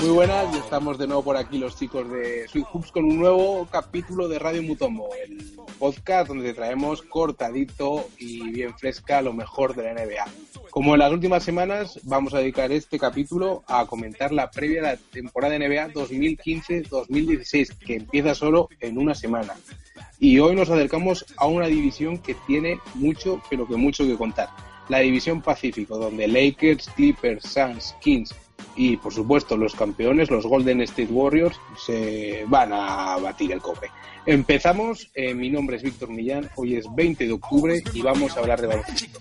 Muy buenas, y estamos de nuevo por aquí los chicos de Sweet Hoops con un nuevo capítulo de Radio Mutombo, el podcast donde te traemos cortadito y bien fresca lo mejor de la NBA. Como en las últimas semanas, vamos a dedicar este capítulo a comentar la previa de la temporada de NBA 2015-2016, que empieza solo en una semana. Y hoy nos acercamos a una división que tiene mucho, pero que mucho que contar. La división Pacífico, donde Lakers, Clippers, Suns, Kings y por supuesto los campeones, los Golden State Warriors, se van a batir el cope. Empezamos, eh, mi nombre es Víctor Millán, hoy es 20 de octubre y vamos a hablar de baloncesto.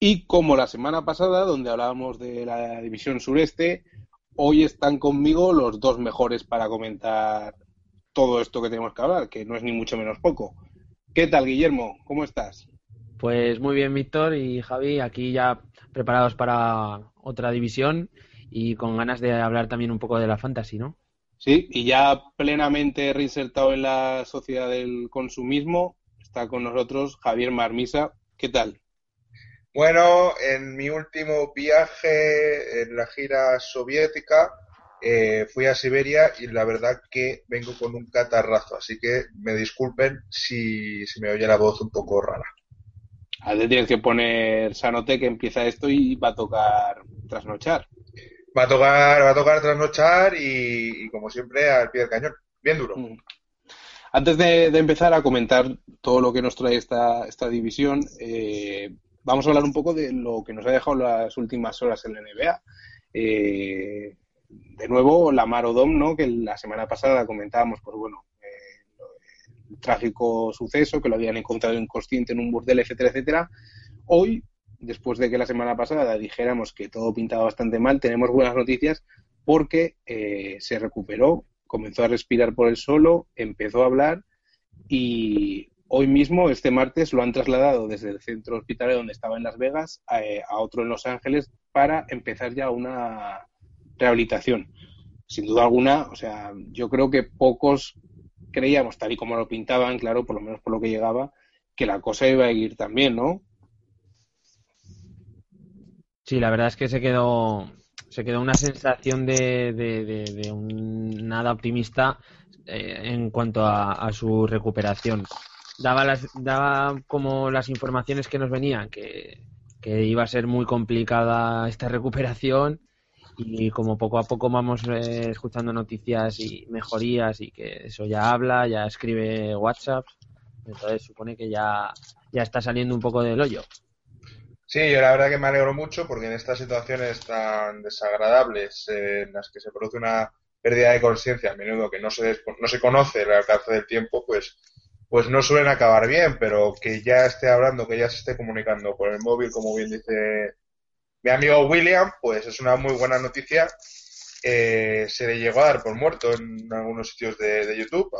Y como la semana pasada, donde hablábamos de la división sureste, hoy están conmigo los dos mejores para comentar todo esto que tenemos que hablar, que no es ni mucho menos poco. ¿Qué tal, Guillermo? ¿Cómo estás? Pues muy bien, Víctor y Javi, aquí ya preparados para otra división y con ganas de hablar también un poco de la fantasy, ¿no? Sí, y ya plenamente reinsertado en la sociedad del consumismo, está con nosotros Javier Marmisa. ¿Qué tal? Bueno, en mi último viaje en la gira soviética, eh, fui a Siberia y la verdad que vengo con un catarrazo, así que me disculpen si, me oye la voz un poco rara. A ver, tienes que poner Sanote que empieza esto y va a tocar trasnochar. Va a tocar, va a tocar trasnochar y, como siempre al pie del cañón, bien duro. Mm. Antes de, empezar a comentar todo lo que nos trae esta, esta división, eh, vamos a hablar un poco de lo que nos ha dejado las últimas horas en la NBA. Eh, de nuevo, la Marodom, ¿no? Que la semana pasada comentábamos, pues bueno, eh, trágico suceso, que lo habían encontrado inconsciente en un burdel, etcétera, etcétera. Hoy, después de que la semana pasada dijéramos que todo pintaba bastante mal, tenemos buenas noticias porque eh, se recuperó, comenzó a respirar por el solo, empezó a hablar y hoy mismo, este martes, lo han trasladado desde el centro hospitalario donde estaba en Las Vegas a, eh, a otro en Los Ángeles para empezar ya una rehabilitación. Sin duda alguna, o sea, yo creo que pocos creíamos, tal y como lo pintaban, claro, por lo menos por lo que llegaba, que la cosa iba a ir también, ¿no? Sí, la verdad es que se quedó, se quedó una sensación de, de, un nada optimista eh, en cuanto a, su recuperación. Daba, las, daba como las informaciones que nos venían, que, que iba a ser muy complicada esta recuperación y como poco a poco vamos eh, escuchando noticias y mejorías y que eso ya habla, ya escribe WhatsApp, entonces supone que ya, ya está saliendo un poco del hoyo. Sí, yo la verdad que me alegro mucho porque en estas situaciones tan desagradables eh, en las que se produce una pérdida de conciencia a menudo que no se, no se conoce el alcance del tiempo, pues, pues no suelen acabar bien, pero que ya esté hablando, que ya se esté comunicando por el móvil, como bien dice mi amigo William, pues es una muy buena noticia. Eh, se le llegó a dar por muerto en algunos sitios de, YouTube,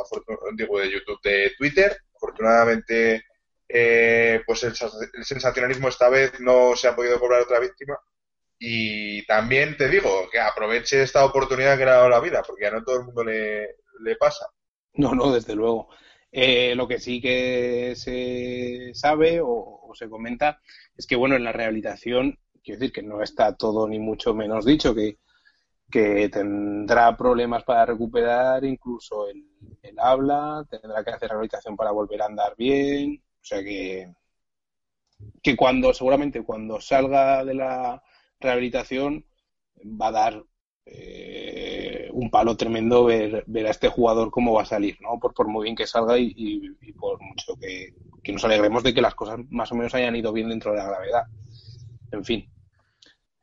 digo de YouTube, de Twitter. Afortunadamente, eh, pues el, sensacionalismo esta vez no se ha podido cobrar otra víctima. Y también te digo que aproveche esta oportunidad que le ha dado la vida, porque a no todo el mundo le, pasa. No, no, desde luego. Eh, lo que sí que se sabe o, se comenta es que, bueno, en la rehabilitación quiero decir que no está todo ni mucho menos dicho, que, que tendrá problemas para recuperar incluso el, habla, tendrá que hacer rehabilitación para volver a andar bien, o sea que, que cuando, seguramente cuando salga de la rehabilitación va a dar eh, un palo tremendo ver, ver a este jugador cómo va a salir, ¿no? Por, por muy bien que salga y, por mucho que, nos alegremos de que las cosas más o menos hayan ido bien dentro de la gravedad. En fin,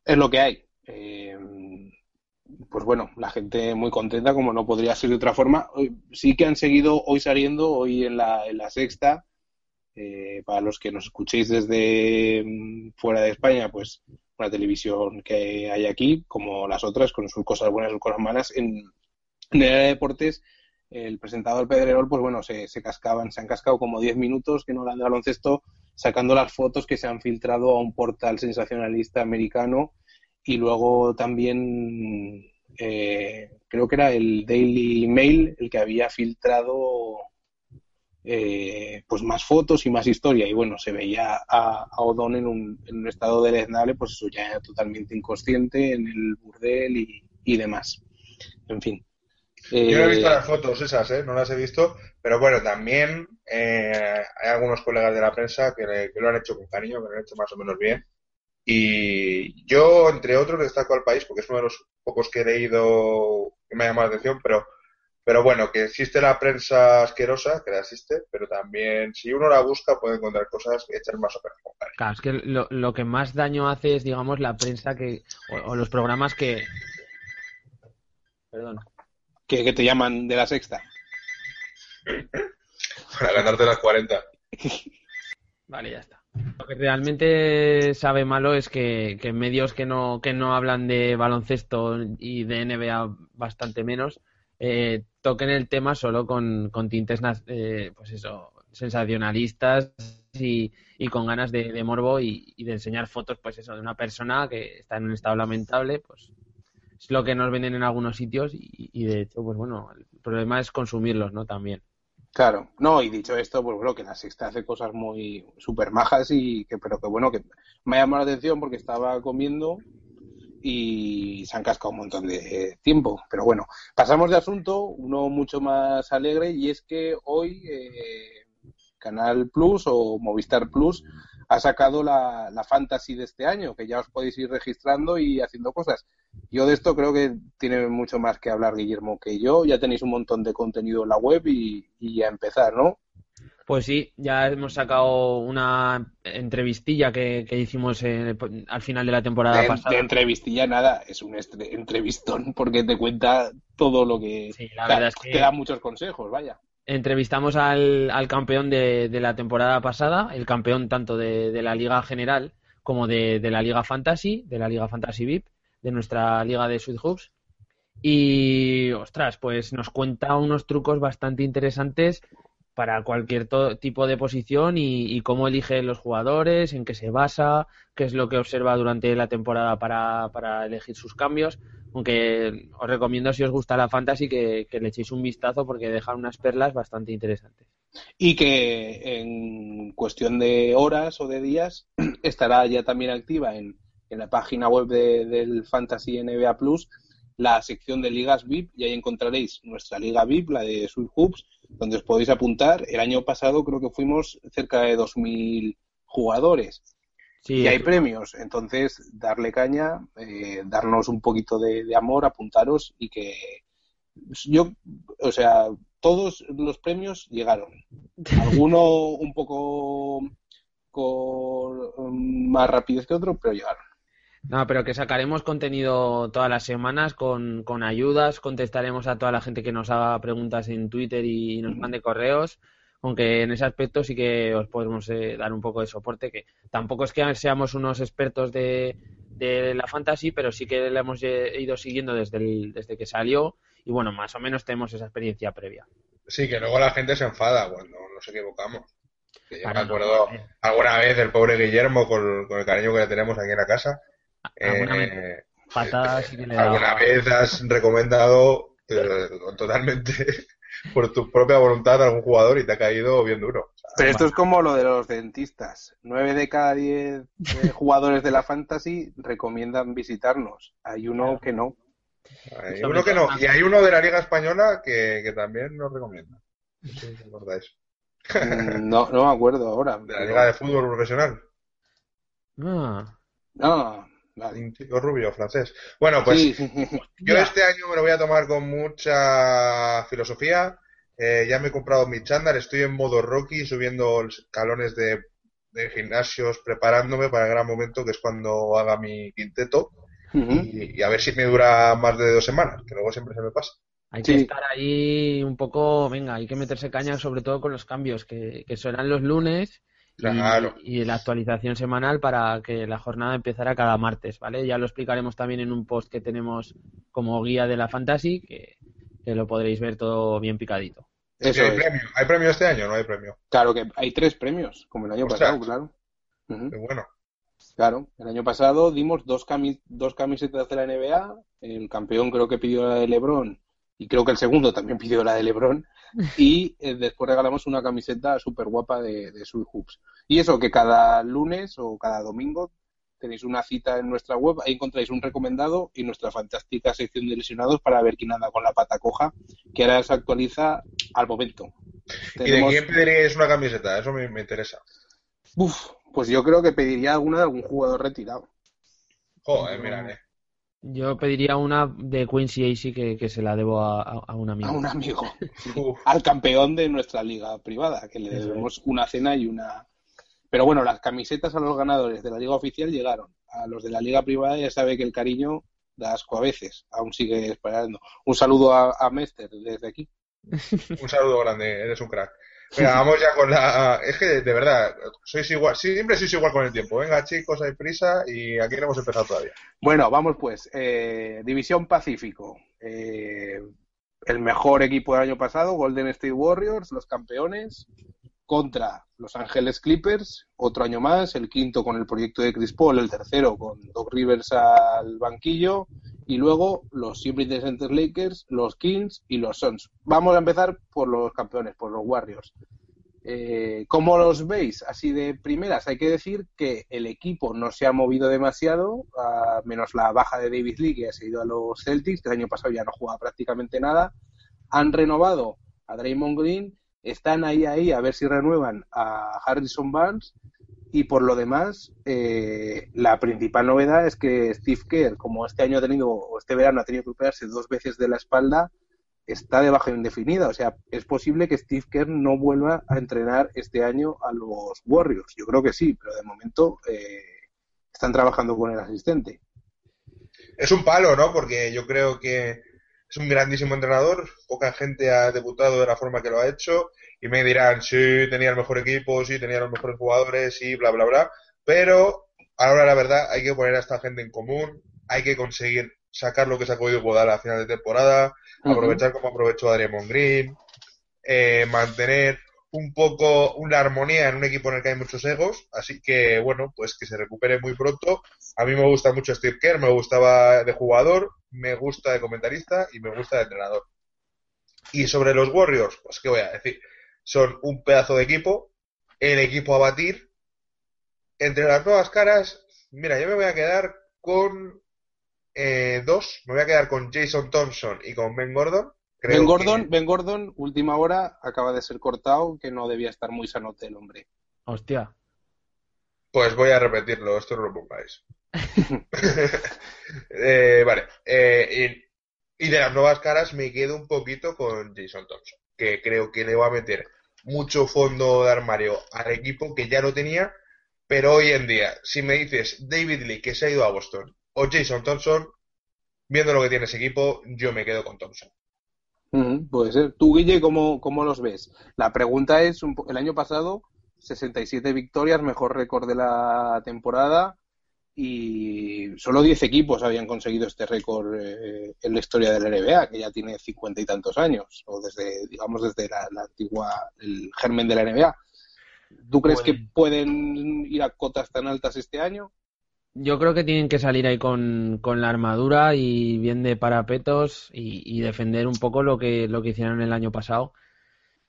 es lo que hay. Eh, pues bueno, la gente muy contenta, como no podría ser de otra forma. Sí que han seguido hoy saliendo, hoy en la, en la sexta, eh, para los que nos escuchéis desde mm, fuera de España, pues una televisión que hay aquí, como las otras, con sus cosas buenas y sus cosas malas. En, el área de deportes, el presentador Pedrerol, pues bueno, se, se cascaban, se han cascado como 10 minutos que no dan de baloncesto, sacando las fotos que se han filtrado a un portal sensacionalista americano. Y luego también eh, creo que era el Daily Mail el que había filtrado eh, pues más fotos y más historia. Y bueno se veía a, a Odón en un, en un, estado deleznable pues eso ya totalmente inconsciente en el burdel y, y demás. En fin yo no he visto eh, las fotos esas, ¿eh? no las he visto, pero bueno, también hay algunos colegas de la prensa que, que, lo han hecho con cariño, que lo han hecho más o menos bien. Y yo, entre otros, destaco al país porque es uno de los pocos que he leído que me ha llamado la atención, pero, pero bueno, que existe la prensa asquerosa, que la existe, pero también si uno la busca puede encontrar cosas que echan más o menos Claro, es que lo, lo, que más daño hace es, digamos, la prensa que o, los programas que... Perdón. Que, que te llaman de la sexta. Para ganarte las 40. vale, ya está. Lo que realmente sabe malo es que, que, medios que no, que no hablan de baloncesto y de NBA bastante menos, eh, toquen el tema solo con, con tintes eh, pues eso, sensacionalistas y, y con ganas de, de morbo y, y, de enseñar fotos pues eso, de una persona que está en un estado lamentable, pues es lo que nos venden en algunos sitios y, y de hecho, pues bueno, el problema es consumirlos, ¿no? También. Claro, no, y dicho esto, pues creo que la sexta hace cosas muy súper majas y que, pero que bueno, que me ha llamado la atención porque estaba comiendo y se han cascado un montón de tiempo. Pero bueno, pasamos de asunto, uno mucho más alegre y es que hoy eh, Canal Plus o Movistar Plus ha sacado la, la fantasy de este año, que ya os podéis ir registrando y haciendo cosas. Yo de esto creo que tiene mucho más que hablar Guillermo que yo. Ya tenéis un montón de contenido en la web y, y a empezar, ¿no? Pues sí, ya hemos sacado una entrevistilla que, que hicimos eh, al final de la temporada de, pasada. De entrevistilla nada, es un entrevistón porque te cuenta todo lo que... Sí, la verdad te, es que... te da muchos consejos, vaya. Entrevistamos al, al campeón de, de, la temporada pasada, el campeón tanto de, la Liga General como de, la Liga Fantasy, de la Liga Fantasy VIP, de nuestra Liga de Sweet Hoops. Y, ostras, pues nos cuenta unos trucos bastante interesantes para cualquier tipo de posición y, cómo elige los jugadores, en qué se basa, qué es lo que observa durante la temporada para, para elegir sus cambios. Aunque os recomiendo, si os gusta la fantasy, que, que le echéis un vistazo porque deja unas perlas bastante interesantes. Y que en cuestión de horas o de días estará ya también activa en, en la página web de, del Fantasy NBA Plus la sección de ligas VIP y ahí encontraréis nuestra liga VIP, la de Sweet Hoops, donde os podéis apuntar. El año pasado creo que fuimos cerca de 2.000 jugadores. Sí, y hay premios, entonces darle caña, eh, darnos un poquito de, de, amor, apuntaros y que yo, o sea, todos los premios llegaron. Alguno un poco con más rapidez que otro, pero llegaron. No, pero que sacaremos contenido todas las semanas con, con, ayudas, contestaremos a toda la gente que nos haga preguntas en Twitter y nos mande correos, aunque en ese aspecto sí que os podemos eh, dar un poco de soporte, que tampoco es que seamos unos expertos de, de la fantasy, pero sí que la hemos ido siguiendo desde, el, desde que salió. Y bueno, más o menos tenemos esa experiencia previa. Sí, que luego la gente se enfada cuando nos equivocamos. Que yo me acuerdo no, alguna vez del pobre Guillermo con, con el cariño que le tenemos aquí en la casa ¿Alguna, eh, sí que le ¿Alguna vez has recomendado eh, totalmente por tu propia voluntad a algún jugador y te ha caído bien duro? O sea, Pero esto es como lo de los dentistas. Nueve de cada diez eh, jugadores de la fantasy recomiendan visitarnos. Hay uno que no. Hay uno que no. Y hay uno de la Liga Española que, que también nos recomienda. ¿Sí acordáis? Mm, no, no me acuerdo ahora. De la Liga de Fútbol Profesional. Ah. No, Rubio, francés. Bueno, pues yo este año me lo voy a tomar con mucha filosofía. Eh, ya me he comprado mi chándal, estoy en modo Rocky, subiendo los escalones de, gimnasios, preparándome para el gran momento que es cuando haga mi quinteto. y, a ver si me dura más de dos semanas, que luego siempre se me pasa. Hay que estar ahí un poco, venga, hay que meterse caña sobre todo con los cambios, que, que serán los lunes y, la actualización semanal para que la jornada empezara cada martes, ¿vale? Ya lo explicaremos también en un post que tenemos como guía de la Fantasy, que, lo podréis ver todo bien picadito. Eso hay, premio. ¿Hay premio este año o no hay premio? Claro que hay tres premios, como el año pasado, claro. bueno. Claro, el año pasado dimos dos, dos camisetas de la NBA, el campeón creo que pidió la de Lebron y creo que el segundo también pidió la de Lebron y eh, después regalamos una camiseta súper guapa de, de Sweet Hoops. Y eso, que cada lunes o cada domingo tenéis una cita en nuestra web, ahí encontráis un recomendado y nuestra fantástica sección de lesionados para ver quién anda con la pata coja, que ahora se actualiza al momento. ¿Y de quién pediríais una camiseta? Eso me, me interesa. Uf, pues yo creo que pediría alguna de algún jugador retirado. Joder, mira, eh. Yo pediría una de Quincy AC que, que se la debo a, un amigo. A un amigo. Al campeón de nuestra liga privada, que le debemos una cena y una. Pero bueno, las camisetas a los ganadores de la liga oficial llegaron. A los de la liga privada ya sabe que el cariño da asco a veces. Aún sigue esperando. Un saludo a, a Mester desde aquí. un saludo grande, eres un crack. Vamos ya con la. Es que de verdad, igual, siempre sois igual con el tiempo. Venga, chicos, hay prisa y aquí no hemos empezado todavía. Bueno, vamos pues. Eh, División Pacífico. Eh, el mejor equipo del año pasado, Golden State Warriors, los campeones, contra Los Ángeles Clippers, otro año más, el quinto con el proyecto de Chris Paul, el tercero con Doc Rivers al banquillo, y luego los siempre interesantes Lakers, los Kings y los Suns. Vamos a empezar por los campeones, por los Warriors. Eh, ¿Cómo los veis? Así de primeras, hay que decir que el equipo no se ha movido demasiado, menos la baja de David Lee, que ha seguido a los Celtics, que el año pasado ya no jugaba prácticamente nada. Han renovado a Draymond Green, están ahí, ahí, a ver si renuevan a Harrison Barnes y por lo demás, eh, la principal novedad es que Steve Kerr, como este año ha tenido, o este verano ha tenido que operarse dos veces de la espalda, está de baja indefinida. O sea, es posible que Steve Kerr no vuelva a entrenar este año a los Warriors. Yo creo que sí, pero de momento eh, están trabajando con el asistente. Es un palo, ¿no? Porque yo creo que es un grandísimo entrenador. Poca gente ha debutado de la forma que lo ha hecho y me dirán, sí, tenía el mejor equipo, sí, tenía los mejores jugadores, sí, bla, bla, bla. Pero ahora la verdad hay que poner a esta gente en común, hay que conseguir sacar lo que se ha podido podar a final de temporada, aprovechar como aprovechó Adrian Green, eh, mantener un poco una armonía en un equipo en el que hay muchos egos, así que bueno, pues que se recupere muy pronto. A mí me gusta mucho Steve Kerr, me gustaba de jugador, me gusta de comentarista y me gusta de entrenador. Y sobre los Warriors, pues qué voy a decir, son un pedazo de equipo, el equipo a batir. Entre las nuevas caras, mira, yo me voy a quedar con eh, dos, me voy a quedar con Jason Thompson y con Ben Gordon. ben Gordon, Ben Gordon, última hora, acaba de ser cortado, que no debía estar muy sanote el hombre. Hostia. Pues voy a repetirlo, esto no lo pongáis. Eh, vale. Eh, y, y, de las nuevas caras me quedo un poquito con Jason Thompson, que creo que le va a meter mucho fondo de armario al equipo que ya lo tenía, pero hoy en día, si me dices David Lee que se ha ido a Boston o Jason Thompson, viendo lo que tiene ese equipo, yo me quedo con Thompson. puede ser. Tú, Guille, ¿cómo, ¿cómo, los ves? La pregunta es, el año pasado, 67 victorias, mejor récord de la temporada, y solo 10 equipos habían conseguido este récord eh, en la historia de la NBA, que ya tiene cincuenta y tantos años, o desde, digamos, desde la, antigua, el germen de la NBA. ¿Tú crees que pueden ir a cotas tan altas este año? Yo creo que tienen que salir ahí con, la armadura y bien de parapetos y, defender un poco lo que, lo que hicieron el año pasado.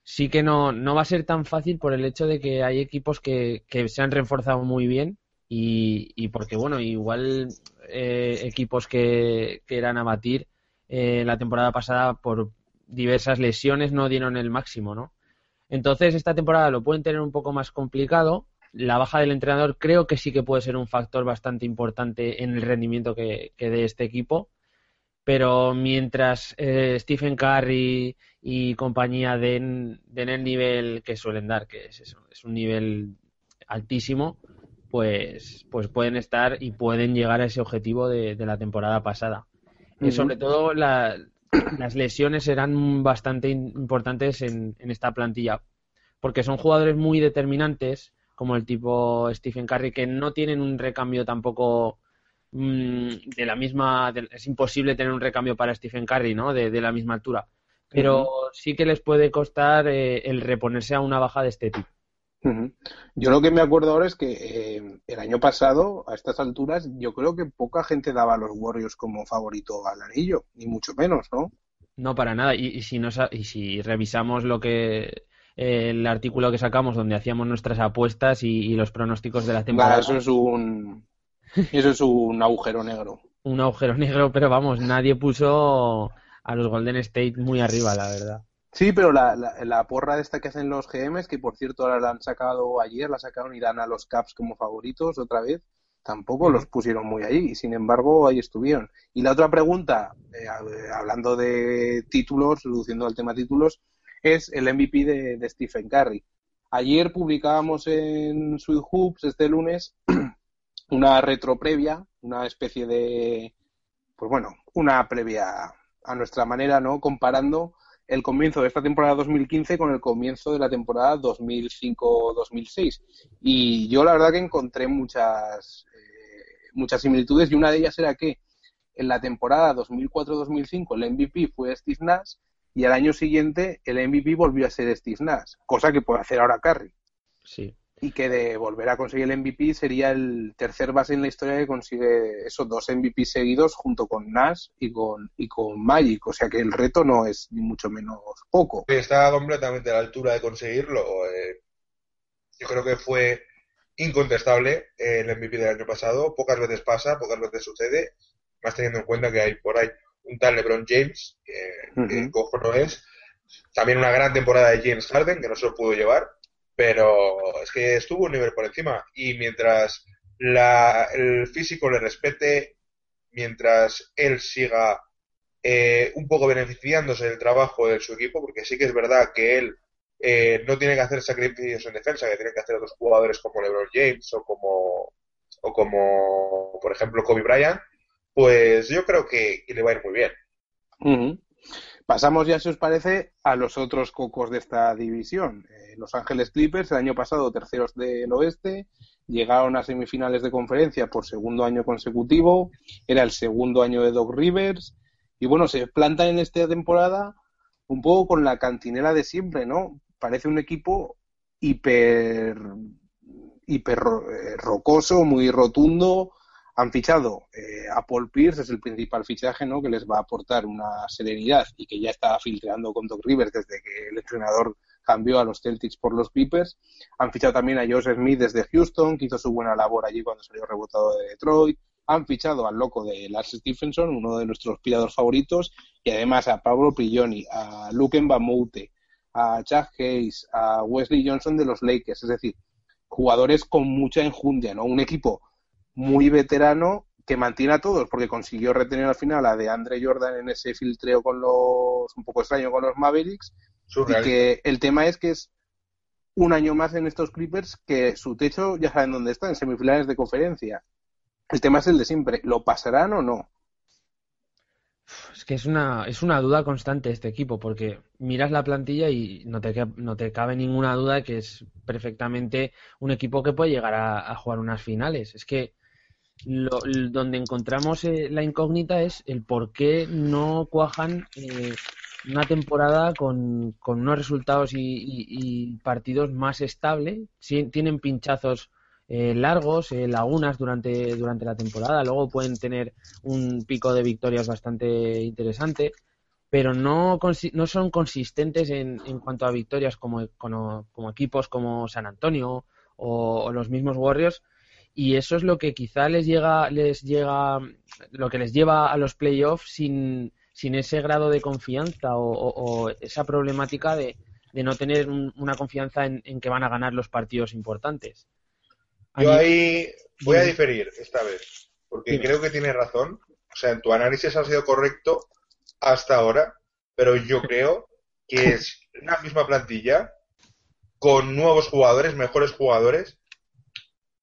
Sí que no, no va a ser tan fácil por el hecho de que hay equipos que, que se han reforzado muy bien y, porque, bueno, igual eh, equipos que, eran a batir eh, la temporada pasada por diversas lesiones no dieron el máximo, ¿no? Entonces, esta temporada lo pueden tener un poco más complicado. la baja del entrenador creo que sí que puede ser un factor bastante importante en el rendimiento que, que dé este equipo. Pero mientras eh, Stephen Curry y compañía den, den, el nivel que suelen dar, que es es un nivel altísimo, pues, pues pueden estar y pueden llegar a ese objetivo de, de la temporada pasada. y sobre todo la, las lesiones serán bastante importantes en, en, esta plantilla, porque son jugadores muy determinantes, como el tipo Stephen Curry, que no tienen un recambio tampoco mmm, de la misma. De, es imposible tener un recambio para Stephen Curry, ¿no? De, de la misma altura. Pero uh -huh. sí que les puede costar eh, el reponerse a una baja de este tipo. Uh -huh. Yo lo que me acuerdo ahora es que eh, el año pasado, a estas alturas, yo creo que poca gente daba a los Warriors como favorito al anillo, ni mucho menos, ¿no? No, para nada. Y, y si, nos, y si revisamos lo que eh, el artículo que sacamos donde hacíamos nuestras apuestas y, y los pronósticos de la temporada. Eso es un eso es un agujero negro. Un agujero negro, pero vamos, nadie puso a los Golden State muy arriba, la verdad. Sí, pero la, la, la, porra de esta que hacen los GMs, que por cierto ahora la han sacado ayer, la sacaron y dan a los Caps como favoritos otra vez, tampoco los pusieron muy allí y sin embargo ahí estuvieron. Y la otra pregunta, eh, hablando de títulos, reduciendo al tema títulos, es el MVP de, de Stephen Curry. Ayer publicábamos en Sweet Hoops este lunes una retro previa, una especie de, pues bueno, una previa a nuestra manera, ¿no? Comparando el comienzo de esta temporada 2015 con el comienzo de la temporada 2005-2006. Y yo la verdad que encontré muchas, eh, muchas similitudes y una de ellas era que en la temporada 2004-2005 el MVP fue Steve Nash y al año siguiente el MVP volvió a ser Steve Nash, cosa que puede hacer ahora Curry. Sí. Y que de volver a conseguir el MVP sería el tercer base en la historia que consigue esos dos MVP seguidos junto con Nash y con, y con Magic. O sea que el reto no es ni mucho menos poco. Está completamente a la altura de conseguirlo. Eh, yo creo que fue incontestable el MVP del año pasado. Pocas veces pasa, pocas veces sucede. Más teniendo en cuenta que hay por ahí un tal LeBron James, uh -huh. que cojo no es. También una gran temporada de James Harden, que no se lo pudo llevar pero es que estuvo un nivel por encima y mientras la, el físico le respete, mientras él siga eh, un poco beneficiándose del trabajo de su equipo, porque sí que es verdad que él eh, no tiene que hacer sacrificios en defensa, que tienen que hacer otros jugadores como LeBron James o como, o como por ejemplo, Kobe Bryant, pues yo creo que, le va a ir muy bien. Uh -huh. Pasamos ya, si os parece, a los otros cocos de esta división. Eh, los Ángeles Clippers, el año pasado terceros del oeste, llegaron a semifinales de conferencia por segundo año consecutivo, era el segundo año de Doc Rivers, y bueno, se plantan en esta temporada un poco con la cantinera de siempre, ¿no? Parece un equipo hiper, hiper eh, rocoso, muy rotundo, han fichado eh, a Paul Pierce, es el principal fichaje, ¿no? Que les va a aportar una serenidad y que ya está filtrando con Doc Rivers desde que el entrenador cambió a los Celtics por los Clippers. Han fichado también a Josh Smith desde Houston, que hizo su buena labor allí cuando salió rebotado de Detroit. Han fichado al loco de Lars Stephenson, uno de nuestros piradores favoritos, y además a Pablo Prigioni, a Luke Mbamute, a Chuck Hayes, a Wesley Johnson de los Lakers. Es decir, jugadores con mucha enjundia, ¿no? Un equipo muy veterano que mantiene a todos porque consiguió retener al final a de Andre Jordan en ese filtreo con los un poco extraño con los Mavericks Surreal. y que el tema es que es un año más en estos Clippers que su techo ya saben dónde está en semifinales de conferencia el tema es el de siempre ¿lo pasarán o no? Es que es una, es una duda constante este equipo, porque miras la plantilla y no te, no te cabe ninguna duda de que es perfectamente un equipo que puede llegar a, a jugar unas finales. Es que lo, donde encontramos eh, la incógnita es el por qué no cuajan eh, una temporada con, con unos resultados y, y, partidos más estables. Sí, tienen pinchazos eh, largos, eh, lagunas durante, durante la temporada, luego pueden tener un pico de victorias bastante interesante, pero no, no son consistentes en, en cuanto a victorias como, como, equipos como San Antonio o los mismos Warriors y eso es lo que quizá les llega les llega lo que les lleva a los playoffs sin, sin ese grado de confianza o, o, o esa problemática de, de, no tener un, una confianza en, en, que van a ganar los partidos importantes Yo ahí voy a diferir esta vez, porque creo que tienes razón. O sea, en tu análisis ha sido correcto hasta ahora, pero yo creo que es una misma plantilla con nuevos jugadores, mejores jugadores.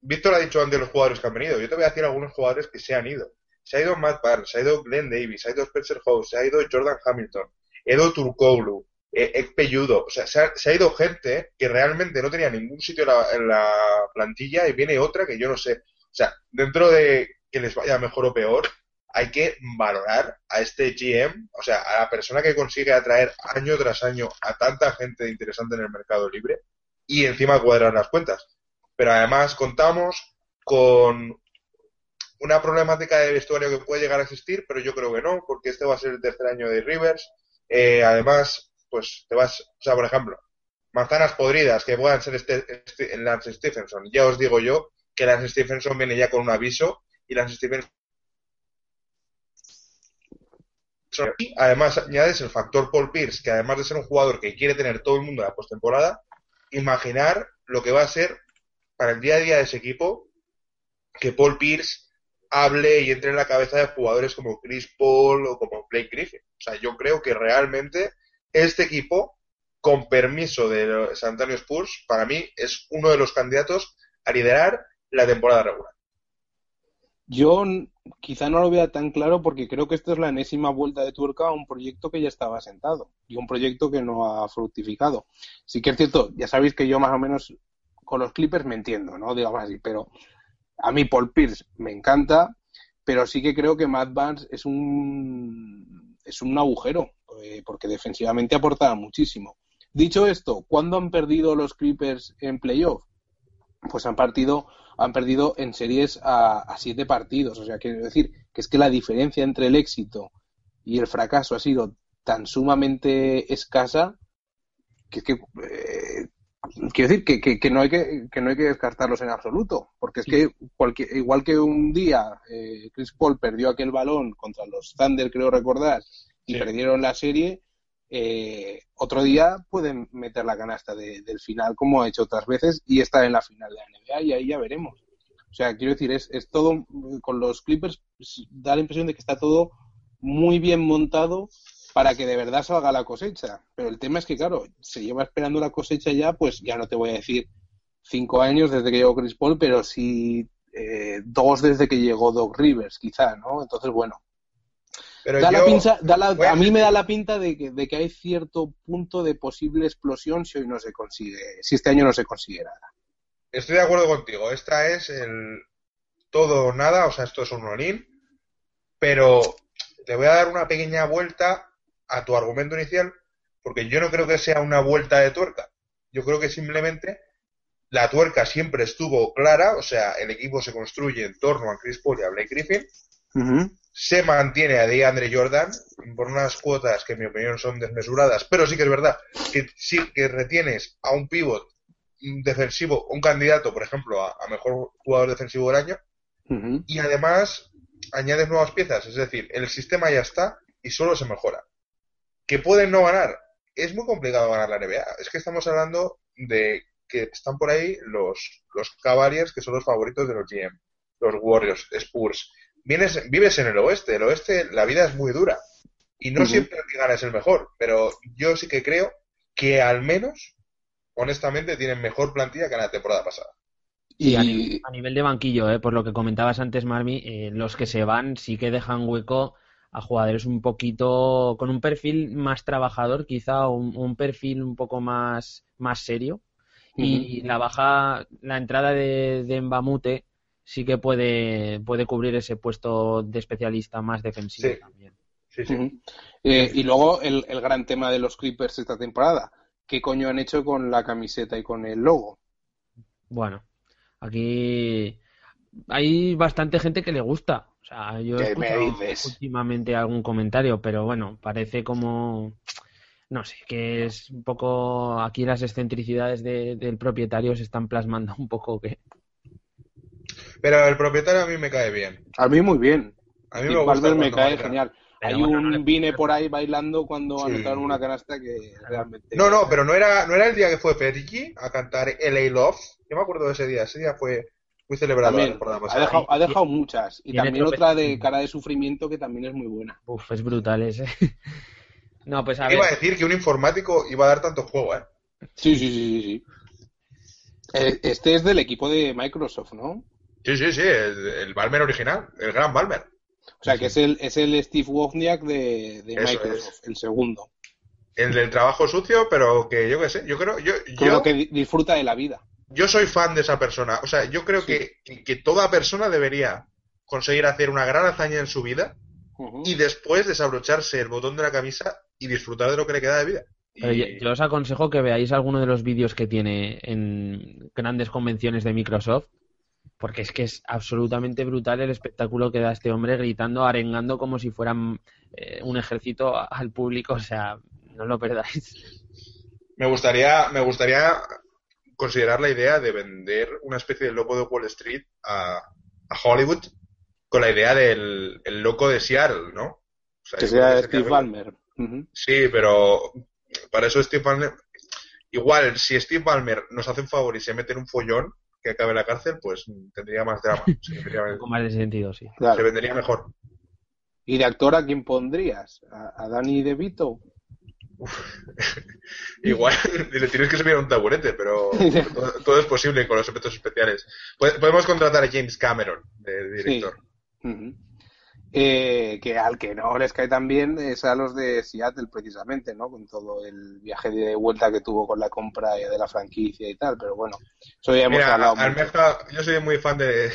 Víctor ha dicho antes los jugadores que han venido. Yo te voy a decir algunos jugadores que se han ido. Se ha ido Matt Barnes, se ha ido Glenn Davis, se ha ido Spencer House, se ha ido Jordan Hamilton, Edo Turkoglu, eh, Ekpe O sea, se ha, ido gente que realmente no tenía ningún sitio en la, plantilla y viene otra que yo no sé. O sea, dentro de que les vaya mejor o peor, hay que valorar a este GM, o sea, a la persona que consigue atraer año tras año a tanta gente interesante en el mercado libre y encima cuadrar las cuentas. Pero además contamos con una problemática de vestuario que puede llegar a existir, pero yo creo que no, porque este va a ser el tercer año de Rivers. Eh, además, pues te vas, o sea, por ejemplo, manzanas podridas que puedan ser este, este, Lance Stephenson. Ya os digo yo que Lance Stephenson viene ya con un aviso y Lance Stephenson y además añades el factor Paul Pierce, que además de ser un jugador que quiere tener todo el mundo en la postemporada, imaginar lo que va a ser para el día a día de ese equipo que Paul Pierce hable y entre en la cabeza de jugadores como Chris Paul o como Blake Griffin. O sea, yo creo que realmente este equipo, con permiso de San Antonio Spurs, para mí es uno de los candidatos a liderar la temporada regular. Yo quizá no lo vea tan claro porque creo que esta es la enésima vuelta de tuerca a un proyecto que ya estaba sentado y un proyecto que no ha fructificado. Sí que es cierto, ya sabéis que yo más o menos con los Clippers me entiendo, ¿no? Digamos así, pero a mí Paul Pierce me encanta, pero sí que creo que Matt Barnes es un, es un agujero, eh, porque defensivamente aportaba muchísimo. Dicho esto, ¿cuándo han perdido los Clippers en playoff? Pues han partido, han perdido en series a, siete partidos. O sea, quiero decir que es que la diferencia entre el éxito y el fracaso ha sido tan sumamente escasa que es que eh, quiero decir que, que, no hay que, que, no hay que descartarlos en absoluto, porque es que cualquier, igual que un día eh, Chris Paul perdió aquel balón contra los Thunder, creo recordar, y perdieron la serie, eh, otro día pueden meter la canasta del final como ha hecho otras veces y estar en la final de la NBA y ahí ya veremos. O sea, quiero decir, es, es todo, con los Clippers da la impresión de que está todo muy bien montado para que de verdad salga la cosecha. Pero el tema es que, claro, se lleva esperando la cosecha ya, pues ya no te voy a decir cinco años desde que llegó Chris Paul, pero sí eh, dos desde que llegó Doc Rivers, quizá, ¿no? Entonces, bueno. Pero a mí me da la pinta de que, de que hay cierto punto de posible explosión si hoy no se consigue, si este año no se consigue nada. Estoy de acuerdo contigo. Esta es el todo o nada, o sea, esto es un rolín, pero te voy a dar una pequeña vuelta a tu argumento inicial, porque yo no creo que sea una vuelta de tuerca. Yo creo que simplemente la tuerca siempre estuvo clara, o sea, el equipo se construye en torno a Chris Paul y a Blake Griffin. Se mantiene a DeAndre Jordan por unas cuotas que en mi opinión son desmesuradas, pero sí que es verdad que sí que retienes a un pivot defensivo, un candidato, por ejemplo, a, mejor jugador defensivo del año, y además añades nuevas piezas, es decir, el sistema ya está y solo se mejora que pueden no ganar. Es muy complicado ganar la NBA. Es que estamos hablando de que están por ahí los, los Cavaliers, que son los favoritos de los GM, los Warriors, Spurs. Vienes, vives en el oeste. El oeste, la vida es muy dura. Y no siempre el que gana es el mejor. Pero yo sí que creo que al menos, honestamente, tienen mejor plantilla que en la temporada pasada. Y, a, nivel, de banquillo, ¿eh? por lo que comentabas antes, Marmi, eh, los que se van sí que dejan hueco a jugadores un poquito con un perfil más trabajador, quizá un, un perfil un poco más, más serio. Y la baja, la entrada de, de Mbamute sí que puede, puede cubrir ese puesto de especialista más defensivo también. Sí, sí. Eh, y luego el, el gran tema de los Clippers esta temporada. ¿Qué coño han hecho con la camiseta y con el logo? Bueno, aquí hay bastante gente que le gusta. O sea, yo he escuchado últimamente algún comentario, pero bueno, parece como no sé, que es un poco aquí las excentricidades del propietario se están plasmando un poco que pero el propietario a mí me cae bien. A mí muy bien. A mí me, gusta me cae genial. Hay un vine por ahí bailando cuando sí. anotaron una canasta que realmente. No, no, pero no era, no era el día que fue Petty a cantar LA Love. Yo me acuerdo de ese día. Ese día fue muy celebrado También, la temporada ha pasada. dejado, ha dejado muchas. Y también otra de cara de sufrimiento que también es muy buena. Uf, es brutal ese. no, pues a ¿Qué ver. iba a decir que un informático iba a dar tanto juego, ¿eh? Sí, sí, sí, sí. sí. Eh, Este es del equipo de Microsoft, ¿no? Sí, sí, sí, el, el Balmer original, el gran Balmer. O sea, que es el, es el Steve Wozniak de, Microsoft, el segundo. El del trabajo sucio, pero que yo qué sé, yo creo, yo, yo, que di- disfruta de la vida. Yo soy fan de esa persona. O sea, yo creo Sí. que, que, toda persona debería conseguir hacer una gran hazaña en su vida y después desabrocharse el botón de la camisa y disfrutar de lo que le queda de vida. Pero yo, Y- yo os aconsejo que veáis alguno de los vídeos que tiene en grandes convenciones de Microsoft, porque es que es absolutamente brutal el espectáculo que da este hombre gritando, arengando como si fueran eh, un ejército al público. O sea, no lo perdáis. Me gustaría, me gustaría considerar la idea de vender una especie de loco de Wall Street a, a Hollywood con la idea del el loco de Seattle, ¿no? O sea, Que sea Steve Ballmer. Sí, pero para eso Steve Ballmer... Igual, si Steve Ballmer nos hace un favor y se mete en un follón que acabe en la cárcel, pues tendría más drama. Se vendería, Un poco más de sentido, sí. Claro. se vendería mejor. ¿Y de actor a quién pondrías? ¿A, a Danny DeVito? Igual le tienes que subir a un taburete, pero todo, todo es posible con los efectos especiales. Pod- Podemos contratar a James Cameron de director. Eh, que al que no les cae tan bien es a los de Seattle, precisamente, ¿no? Con todo el viaje de vuelta que tuvo con la compra de la franquicia y tal, pero bueno, eso ya hemos Mira, hablado mucho. Almeja, yo soy muy fan de,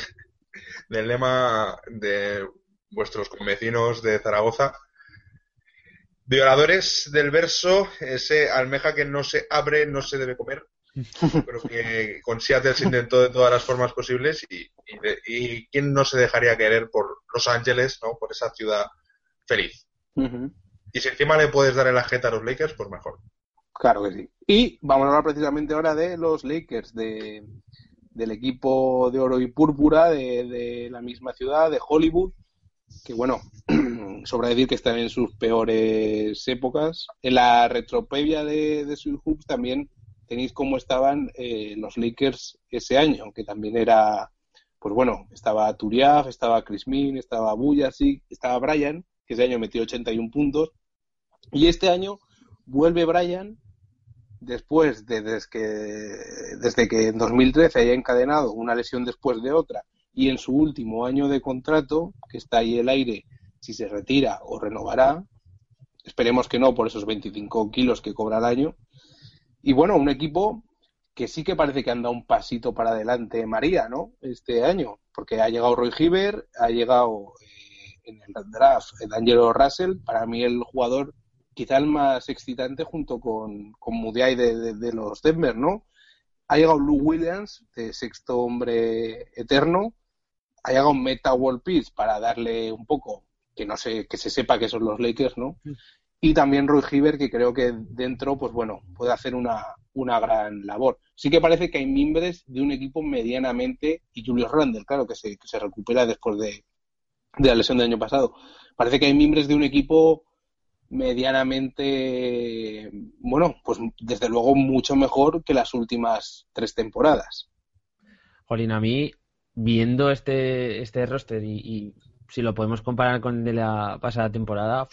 del lema de vuestros convecinos de Zaragoza. Violadores del verso, ese almeja que no se abre, no se debe comer. Creo que con Seattle se intentó de todas las formas posibles y, y, quién no se dejaría querer por Los Ángeles, ¿no? Por esa ciudad feliz. Y si encima le puedes dar el ajeta a los Lakers, pues mejor. Claro que sí. Y vamos a hablar precisamente ahora de los Lakers, de, del equipo de oro y púrpura de, de la misma ciudad, de Hollywood, que bueno, sobra decir que están en sus peores épocas. En la retropedia de, de Sweet Hoops también tenéis cómo estaban eh, los Lakers ese año, que también era, pues bueno, estaba Turiaf, estaba Chris Min, estaba Buyasic, estaba Brian, que ese año metió 81 puntos, y este año vuelve Brian después de desde que, desde que en 2013 haya encadenado una lesión después de otra y en su último año de contrato, que está ahí el aire, si se retira o renovará, esperemos que no por esos 25 kilos que cobra al año. Y bueno, un equipo que sí que parece que anda un pasito para adelante María, ¿no? Este año, porque ha llegado Roy Hibbert, ha llegado eh, en el draft el Angelo Russell, para mí el jugador quizá el más excitante junto con, con Mudiay de, de, de los Denver, ¿no? Ha llegado Lou Williams, de sexto hombre eterno, ha llegado Meta World Peace para darle un poco, que no sé, que se sepa que son los Lakers, ¿no? Y también Roy Hibbert, que creo que dentro, pues bueno, puede hacer una, una gran labor. Sí que parece que hay mimbres de un equipo medianamente, y Julius Randle, claro, que se, que se recupera después de, de la lesión del año pasado. Parece que hay mimbres de un equipo medianamente, bueno, pues desde luego mucho mejor que las últimas tres temporadas. Jolín, a mí, viendo este, este roster y, si lo podemos comparar con el de la pasada temporada,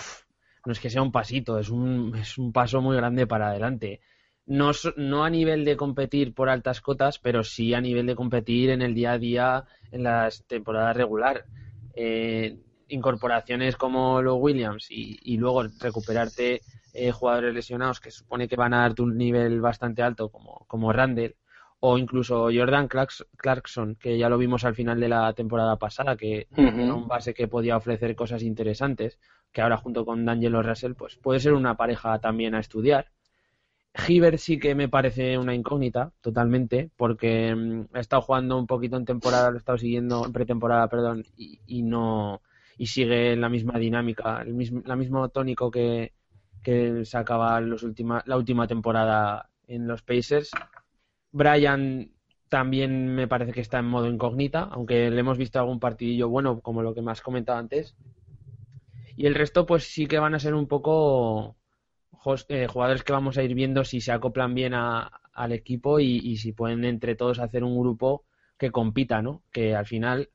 no es que sea un pasito, es un, es un paso muy grande para adelante. No, no a nivel de competir por altas cotas, pero sí a nivel de competir en el día a día en las temporadas regular. Eh, incorporaciones como los Williams y, y luego recuperarte eh, jugadores lesionados que supone que van a darte un nivel bastante alto como, como Randall o incluso Jordan Clarks- Clarkson que ya lo vimos al final de la temporada pasada que era un base que podía ofrecer cosas interesantes que ahora junto con D'Angelo Russell pues puede ser una pareja también a estudiar Hibbert sí que me parece una incógnita totalmente porque mm, ha estado jugando un poquito en temporada, lo he estado siguiendo en pretemporada, perdón, y, y no y sigue la misma dinámica, el mismo, la mismo tónico que, que sacaba los última, la última temporada en los Pacers. Brian también me parece que está en modo incógnita, aunque le hemos visto algún partidillo bueno, como lo que has comentado antes. Y el resto, pues sí que van a ser un poco eh, jugadores que vamos a ir viendo si se acoplan bien a- al equipo y, si pueden entre todos hacer un grupo que compita, ¿no? Que al final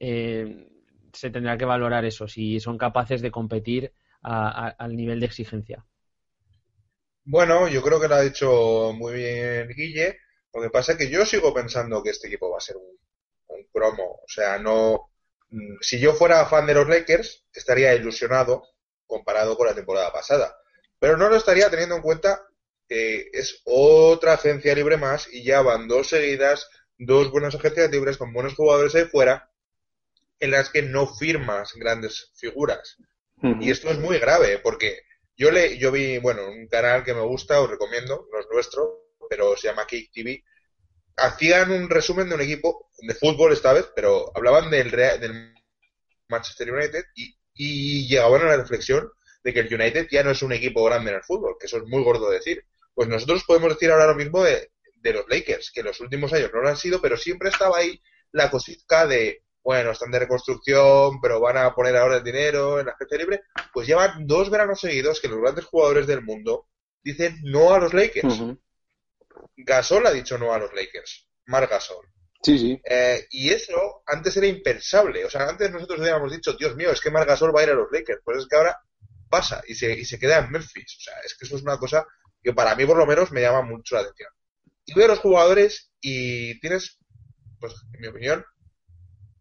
eh, se tendrá que valorar eso, si son capaces de competir al nivel de exigencia. Bueno, yo creo que lo ha dicho muy bien Guille. Lo que pasa es que yo sigo pensando que este equipo va a ser un, un cromo. O sea, no. Mm, si yo fuera fan de los Lakers, estaría ilusionado comparado con la temporada pasada. Pero no lo estaría teniendo en cuenta que es otra agencia libre más y ya van dos seguidas, dos buenas agencias libres con buenos jugadores ahí fuera en las que no firmas grandes figuras. Y esto es muy grave, porque yo le, yo vi, bueno, un canal que me gusta, os recomiendo, no es nuestro, pero se llama Cake TV. Hacían un resumen de un equipo de fútbol esta vez, pero hablaban del, del Manchester United y, y llegaban a la reflexión de que el United ya no es un equipo grande en el fútbol, que eso es muy gordo decir. Pues nosotros podemos decir ahora lo mismo de, los Lakers, que en los últimos años no lo han sido, pero siempre estaba ahí la cosita de bueno, están de reconstrucción, pero van a poner ahora el dinero en la agencia libre, pues llevan dos veranos seguidos que los grandes jugadores del mundo dicen no a los Lakers. Gasol ha dicho no a los Lakers, Marc Gasol. Sí, sí. Eh, y eso antes era impensable. O sea, antes nosotros habíamos dicho, Dios mío, es que Marc Gasol va a ir a los Lakers. Pues es que ahora pasa y se, y se queda en Memphis. O sea, es que eso es una cosa que para mí por lo menos me llama mucho la atención. Y veo a los jugadores y tienes, pues en mi opinión,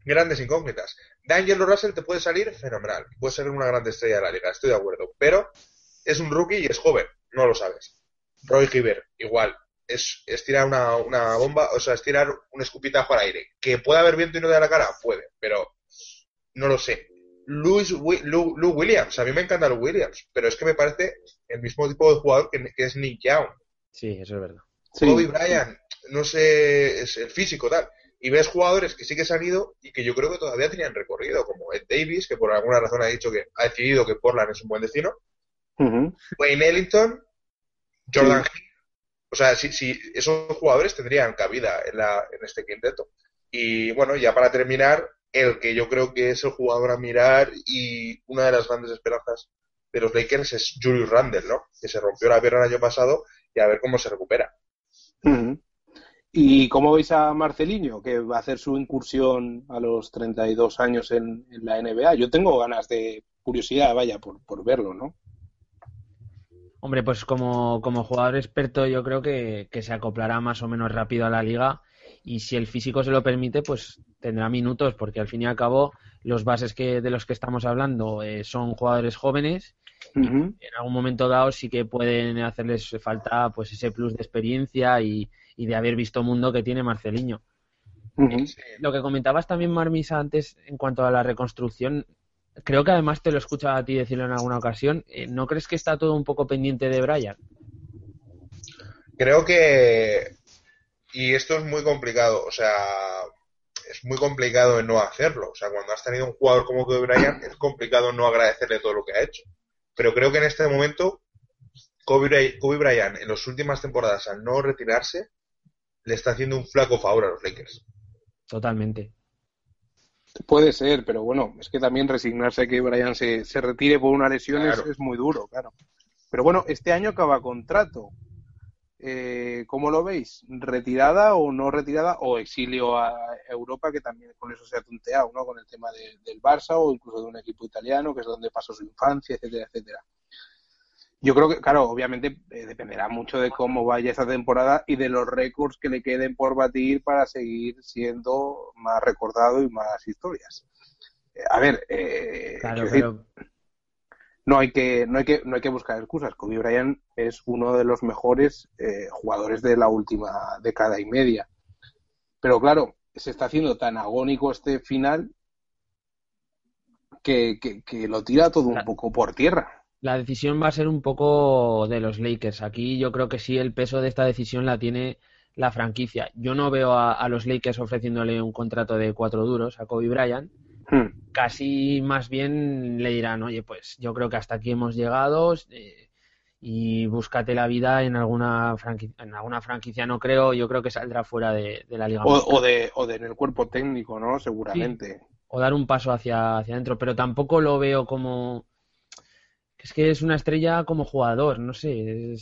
grandes incógnitas. D'Angelo Russell te puede salir fenomenal, puede ser una gran estrella de la liga, estoy de acuerdo, pero es un rookie y es joven, no lo sabes. Roy Giver, igual, es, tirar una, una, bomba, o sea, es tirar un escupitajo al aire. ¿Que puede haber viento y no de la cara? Puede, pero no lo sé. Louis, Lou, Williams, a mí me encanta Lou Williams, pero es que me parece el mismo tipo de jugador que, es Nick Young. Sí, eso es verdad. Kobe Bryant, no sé, es el físico tal y ves jugadores que sí que se han ido y que yo creo que todavía tenían recorrido, como Ed Davis, que por alguna razón ha dicho que ha decidido que Portland es un buen destino, Wayne Ellington, Jordan Hill. O sea, si, si esos jugadores tendrían cabida en, la, en este quinteto. Y bueno, ya para terminar, el que yo creo que es el jugador a mirar y una de las grandes esperanzas de los Lakers es Julius Randle, ¿no? Que se rompió la pierna el año pasado y a ver cómo se recupera. ¿Y cómo veis a Marcelinho, que va a hacer su incursión a los 32 años en, la NBA? Yo tengo ganas de curiosidad, vaya, por, verlo, ¿no? Hombre, pues como, como jugador experto yo creo que, se acoplará más o menos rápido a la liga y si el físico se lo permite, pues tendrá minutos, porque al fin y al cabo los bases que, de los que estamos hablando eh, son jugadores jóvenes en algún momento dado sí que pueden hacerles falta pues ese plus de experiencia y, y de haber visto mundo que tiene Marceliño. Lo que comentabas también, Marmisa, antes en cuanto a la reconstrucción, creo que además te lo he escuchado a ti decirlo en alguna ocasión, eh, ¿no crees que está todo un poco pendiente de Brian? Creo que... Y esto es muy complicado, o sea, es muy complicado no hacerlo. O sea, cuando has tenido un jugador como que Bryant, es complicado no agradecerle todo lo que ha hecho. Pero creo que en este momento, Kobe, Kobe Bryant, en las últimas temporadas, al no retirarse, le está haciendo un flaco favor a los Lakers. Totalmente. Puede ser, pero bueno, es que también resignarse a que Brian se, se retire por una lesión es, muy duro, claro. Pero bueno, este año acaba contrato. Eh, ¿Cómo lo veis? ¿Retirada o no retirada? ¿O exilio a Europa, que también con eso se ha tunteado, ¿no? Con el tema del Barça o incluso de un equipo italiano, que es donde pasó su infancia, etcétera, etcétera. Yo creo que, claro, obviamente eh, dependerá mucho de cómo vaya esta temporada y de los récords que le queden por batir para seguir siendo más recordado y más historias. Eh, a ver, eh, no hay que no hay que no hay que buscar excusas. Kobe Bryant es uno de los mejores jugadores de la última década y media. Pero claro, se está haciendo tan agónico este final que, que lo tira todo un poco por tierra la decisión va a ser un poco de los Lakers. Aquí yo creo que sí el peso de esta decisión la tiene la franquicia. Yo no veo a, los Lakers ofreciéndole un contrato de cuatro duros a Kobe Bryant. Hmm. Casi más bien le dirán, oye, pues yo creo que hasta aquí hemos llegado eh, y búscate la vida en alguna franquicia. En alguna franquicia no creo, yo creo que saldrá fuera de, la liga. O, de, o de en el cuerpo técnico, ¿no? Seguramente. O dar un paso hacia, hacia adentro, pero tampoco lo veo como es que es una estrella como jugador, no sé,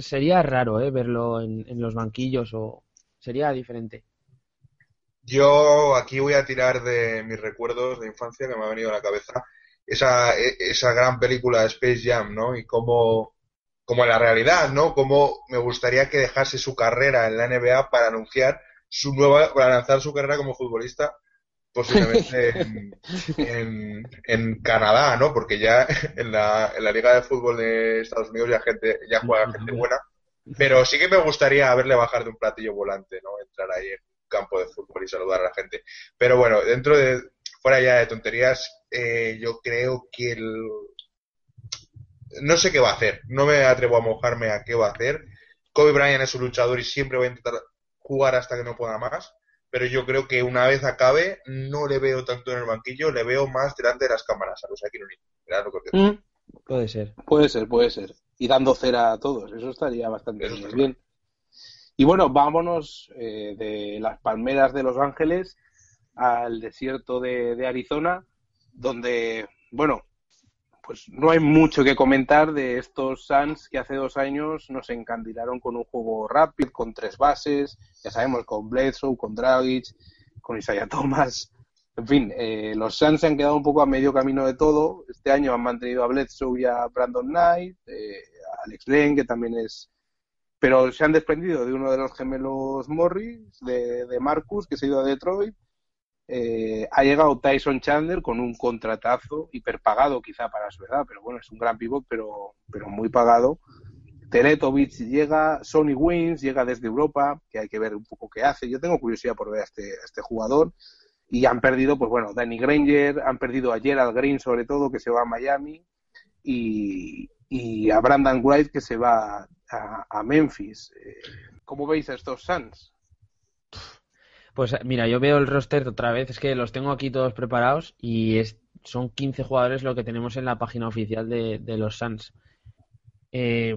sería raro ¿eh? verlo en, los banquillos o sería diferente. Yo aquí voy a tirar de mis recuerdos de infancia que me ha venido a la cabeza esa, e, esa gran película Space Jam, ¿no? Y cómo, como en la realidad, ¿no? Cómo me gustaría que dejase su carrera en la NBA para anunciar su nueva, para lanzar su carrera como futbolista posiblemente en, en, Canadá, ¿no? Porque ya en la, en la Liga de Fútbol de Estados Unidos ya gente ya juega gente buena. Pero sí que me gustaría verle bajar de un platillo volante, ¿no? Entrar ahí en un campo de fútbol y saludar a la gente. Pero bueno, dentro de, fuera ya de tonterías, eh, yo creo que el... No sé qué va a hacer, no me atrevo a mojarme a qué va a hacer. Kobe Bryant es un luchador y siempre va a intentar jugar hasta que no pueda más pero yo creo que una vez acabe no le veo tanto en el banquillo, le veo más delante de las cámaras a los aquí mm. Puede ser. Puede ser, puede ser. Y dando cera a todos, eso estaría bastante bien. Y bueno, vámonos eh, de las palmeras de Los Ángeles al desierto de, de Arizona, donde, bueno, pues no hay mucho que comentar de estos Suns que hace dos años nos encandilaron con un juego rápido, con tres bases, ya sabemos, con Bledsoe, con Dragic, con Isaiah Thomas. En fin, eh, los Suns se han quedado un poco a medio camino de todo. Este año han mantenido a Bledsoe y a Brandon Knight, eh, a Alex Len, que también es... Pero se han desprendido de uno de los gemelos Morris, de, de Marcus, que se ha ido a Detroit, eh, ha llegado Tyson Chandler con un contratazo hiperpagado quizá para su edad, pero bueno, es un gran pivot, pero, pero muy pagado. Teletovic llega, Sony Wins llega desde Europa, que hay que ver un poco qué hace. Yo tengo curiosidad por ver a este, este jugador. Y han perdido, pues bueno, Danny Granger, han perdido a Gerald Green sobre todo, que se va a Miami, y, a Brandon White, que se va a, Memphis. Eh, ¿Cómo veis a estos Suns? Pues mira, yo veo el roster otra vez, es que los tengo aquí todos preparados y es, son 15 jugadores lo que tenemos en la página oficial de, los Suns. Eh,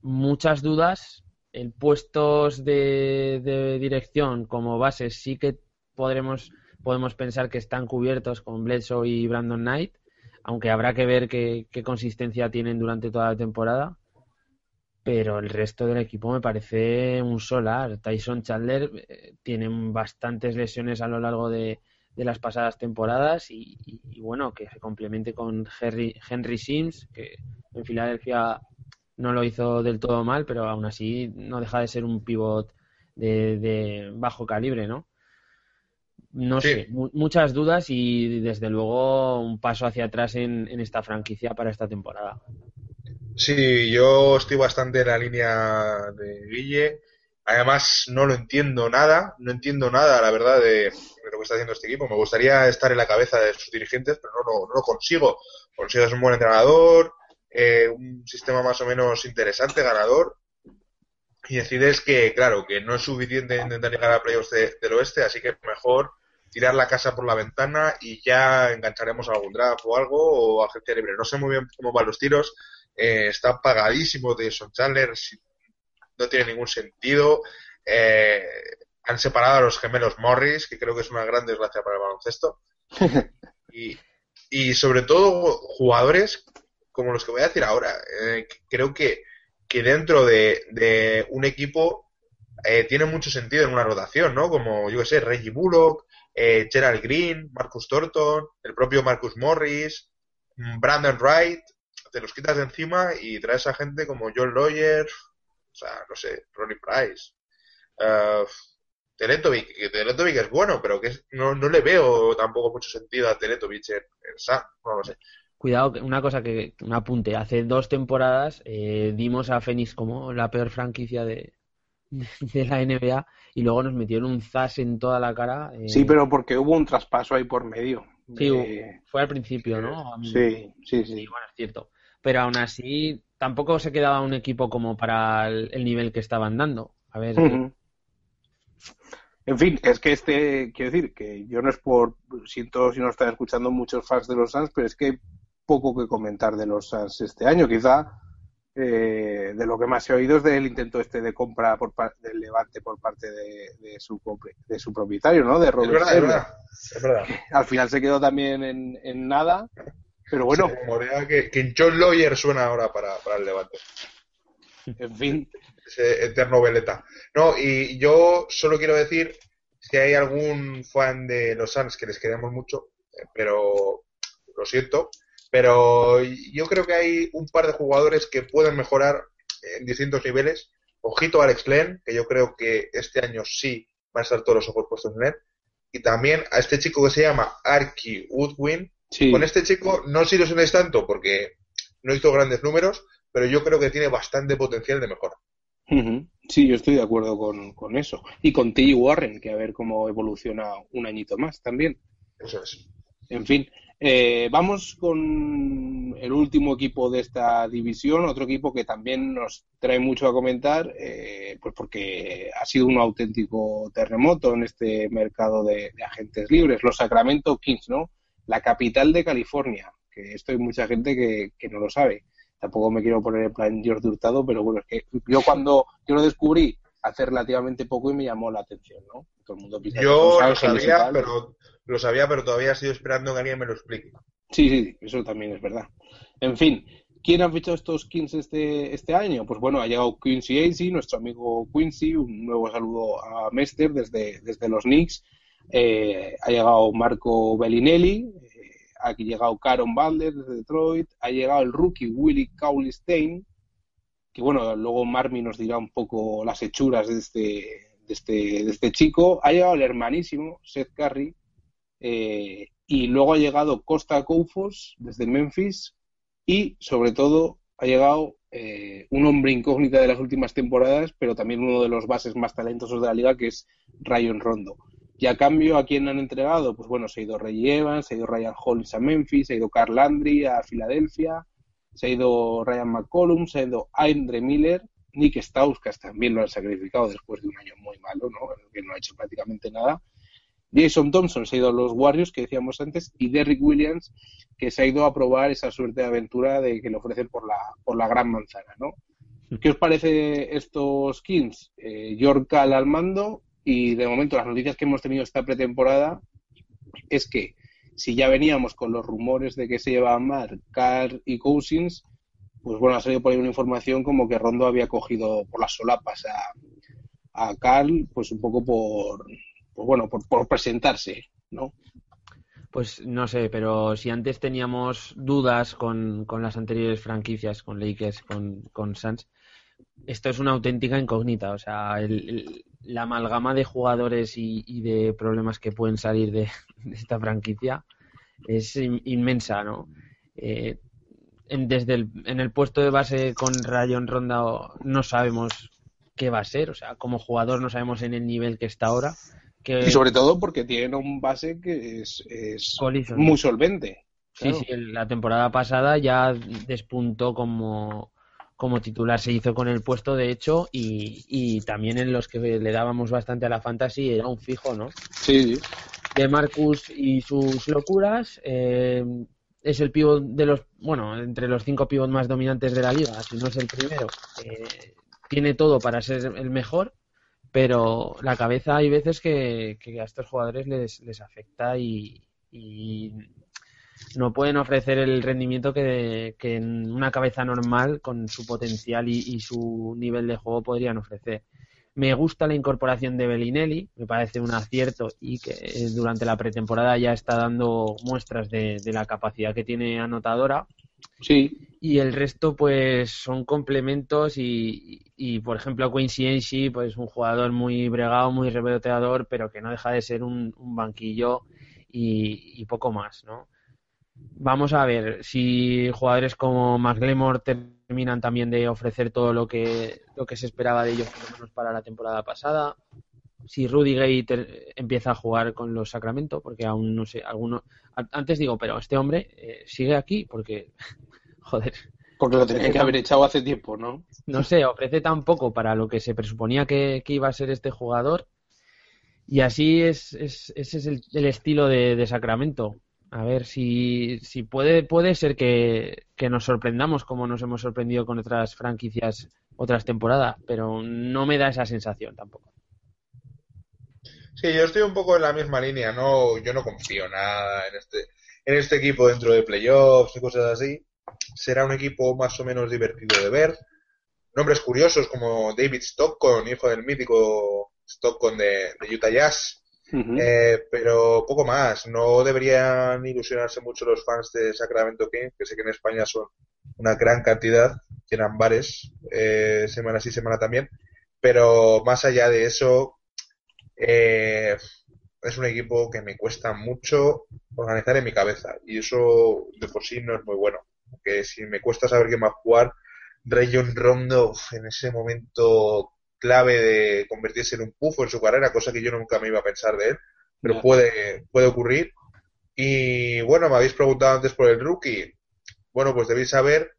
muchas dudas. En puestos de, dirección como bases sí que podremos, podemos pensar que están cubiertos con Bledsoe y Brandon Knight, aunque habrá que ver qué consistencia tienen durante toda la temporada pero el resto del equipo me parece un solar. Tyson Chandler eh, tiene bastantes lesiones a lo largo de, las pasadas temporadas y, bueno, que se complemente con Henry, Henry Sims, que en Filadelfia no lo hizo del todo mal, pero aún así no deja de ser un pivot de, bajo calibre, ¿no? No sé, muchas dudas y desde luego un paso hacia atrás en esta franquicia para esta temporada. Sí, yo estoy bastante en la línea de Guille. Además, no lo entiendo nada, no entiendo nada, la verdad, de, lo que está haciendo este equipo. Me gustaría estar en la cabeza de sus dirigentes, pero no, lo consigo. Consigues un buen entrenador, eh, un sistema más o menos interesante, ganador, y decides que, claro, que no es suficiente intentar llegar a playoffs del oeste, así que mejor tirar la casa por la ventana y ya engancharemos a algún draft o algo o agencia libre. No sé muy bien cómo van los tiros, eh, está pagadísimo de Son Chandler, no tiene ningún sentido. Eh, han separado a los gemelos Morris, que creo que es una gran desgracia para el baloncesto. y, sobre todo jugadores como los que voy a decir ahora. Eh, creo que, que dentro de, un equipo tiene mucho sentido en una rotación, ¿no? Como, yo que sé, Reggie Bullock, Gerald Green, Marcus Thornton, el propio Marcus Morris, Brandon Wright, te los quitas de encima y traes a gente como John Lawyer, o sea, no sé, Ronnie Price, uh, Teletovic, que Teletovic es bueno, pero que no, no le veo tampoco mucho sentido a Teletovic en, no lo sé. Cuidado, una cosa que me apunte, hace dos temporadas eh, dimos a Phoenix como la peor franquicia de, de la NBA y luego nos metieron un zas en toda la cara. Eh. Sí, pero porque hubo un traspaso ahí por medio. Sí, fue al principio, ¿no? Sí, sí, sí. bueno, es cierto pero aún así tampoco se quedaba un equipo como para el, nivel que estaban dando. A ver. En fin, es que este, quiero decir, que yo no es por, siento si no están escuchando muchos fans de los Suns, pero es que hay poco que comentar de los Suns este año. Quizá eh, de lo que más he oído es del intento este de compra por del Levante por parte de, su, de su propietario, ¿no? De Robert es verdad, es verdad, Al final se quedó también en, en nada pero bueno. que, que John Lawyer suena ahora para, el debate. En fin. Ese eterno veleta. No, y yo solo quiero decir si hay algún fan de los Suns que les queremos mucho, eh, pero lo siento, pero yo creo que hay un par de jugadores que pueden mejorar en distintos niveles. Ojito a Alex Len, que yo creo que este año sí van a estar todos los ojos puestos en él. Y también a este chico que se llama Arky Woodwin. Con este chico no si lo tanto porque no hizo grandes números, pero yo creo que tiene bastante potencial de mejora. Sí, yo estoy de acuerdo con, eso. Y con T. Warren, que a ver cómo evoluciona un añito más también. Eso es. En fin, eh, vamos con el último equipo de esta división, otro equipo que también nos trae mucho a comentar, eh, pues porque ha sido un auténtico terremoto en este mercado de, agentes libres, los Sacramento Kings, ¿no? La capital de California, que esto hay mucha gente que, no lo sabe. Tampoco me quiero poner en plan George Hurtado, pero bueno, es que yo cuando yo lo descubrí hace relativamente poco y me llamó la atención, ¿no? Todo el mundo Yo lo sabía, pero lo sabía, pero todavía estoy esperando que alguien me lo explique. Sí, sí, eso también es verdad. En fin, ¿quién ha fichado estos Kings este, este año? Pues bueno, ha llegado Quincy Acey, nuestro amigo Quincy, un nuevo saludo a Mester desde, desde los Knicks. Eh, ha llegado Marco Bellinelli, eh, ha llegado Caron Balder desde Detroit, ha llegado el rookie Willie Cauley Stein, que bueno, luego Marmi nos dirá un poco las hechuras de este, de este, de este chico. Ha llegado el hermanísimo Seth Curry, eh, y luego ha llegado Costa Koufos desde Memphis y sobre todo ha llegado eh, un hombre incógnita de las últimas temporadas, pero también uno de los bases más talentosos de la liga, que es Ryan Rondo. Y a cambio, ¿a quién han entregado? Pues bueno, se ha ido Ray Evans, se ha ido Ryan Holmes a Memphis, se ha ido Carl Landry a Filadelfia, se ha ido Ryan McCollum, se ha ido Andre Miller, Nick Stauskas también lo han sacrificado después de un año muy malo, ¿no? que no ha hecho prácticamente nada. Jason Thompson se ha ido a los Warriors, que decíamos antes, y Derrick Williams, que se ha ido a probar esa suerte de aventura de que le ofrecen por la, por la gran manzana, ¿no? ¿Qué os parece estos Kings? Eh, York al mando y de momento las noticias que hemos tenido esta pretemporada es que si ya veníamos con los rumores de que se llevaban Mark, Carr y Cousins, pues bueno, ha salido por ahí una información como que Rondo había cogido por las solapas a, a Carl, pues un poco por, pues bueno, por, presentarse, ¿no? Pues no sé, pero si antes teníamos dudas con, las anteriores franquicias, con Lakers, con, con Suns, esto es una auténtica incógnita. O sea, la amalgama de jugadores y, de problemas que pueden salir de, esta franquicia es inmensa, ¿no? Eh, en, desde el, en el puesto de base con Rayon Ronda no sabemos qué va a ser. O sea, como jugador no sabemos en el nivel que está ahora. Y sobre todo porque tiene un base que es, muy solvente. Sí, sí, la temporada pasada ya despuntó como, como titular, se hizo con el puesto de hecho y, también en los que le dábamos bastante a la fantasy era un fijo, ¿no? Sí. De Marcus y sus locuras, eh, es el pivot de los, bueno, entre los cinco pivots más dominantes de la liga, si no es el primero. Eh, tiene todo para ser el mejor pero la cabeza hay veces que, a estos jugadores les, les afecta y, no pueden ofrecer el rendimiento que, en una cabeza normal con su potencial y, su nivel de juego podrían ofrecer. Me gusta la incorporación de Bellinelli, me parece un acierto y que durante la pretemporada ya está dando muestras de la capacidad que tiene anotadora Sí. Y el resto, pues, son complementos y, por ejemplo, Quincy pues, un jugador muy bregado, muy reboteador, pero que no deja de ser un, banquillo y, poco más, ¿no? Vamos a ver si jugadores como McLemore terminan también de ofrecer todo lo que, lo que se esperaba de ellos, por lo menos para la temporada pasada. Si Rudy Gay empieza a jugar con los Sacramento, porque aún no sé, alguno. Antes digo, pero este hombre eh, sigue aquí, porque Joder. Porque lo tenía que haber echado hace tiempo, ¿no? No sé, ofrece tan poco para lo que se presuponía que, iba a ser este jugador. Y así es, ese es el, estilo de, Sacramento. A ver si, si puede, puede ser que, nos sorprendamos como nos hemos sorprendido con otras franquicias otras temporadas, pero no me da esa sensación tampoco. Sí, yo estoy un poco en la misma línea, no, yo no confío nada en este, en este equipo dentro de playoffs y cosas así será un equipo más o menos divertido de ver. Nombres curiosos como David Stockton, hijo del mítico Stockton de, Utah Jazz, Eh, pero poco más. No deberían ilusionarse mucho los fans de Sacramento King, que sé que en España son una gran cantidad, llenan bares eh, semana sí, semana también. Pero más allá de eso, eh, es un equipo que me cuesta mucho organizar en mi cabeza. Y eso de por sí no es muy bueno. Porque si me cuesta saber quién va a jugar, Rayon Rondo en ese momento clave de convertirse en un pufo en su carrera, cosa que yo nunca me iba a pensar de él, pero puede, puede ocurrir. Y bueno, me habéis preguntado antes por el rookie. Bueno, pues debéis saber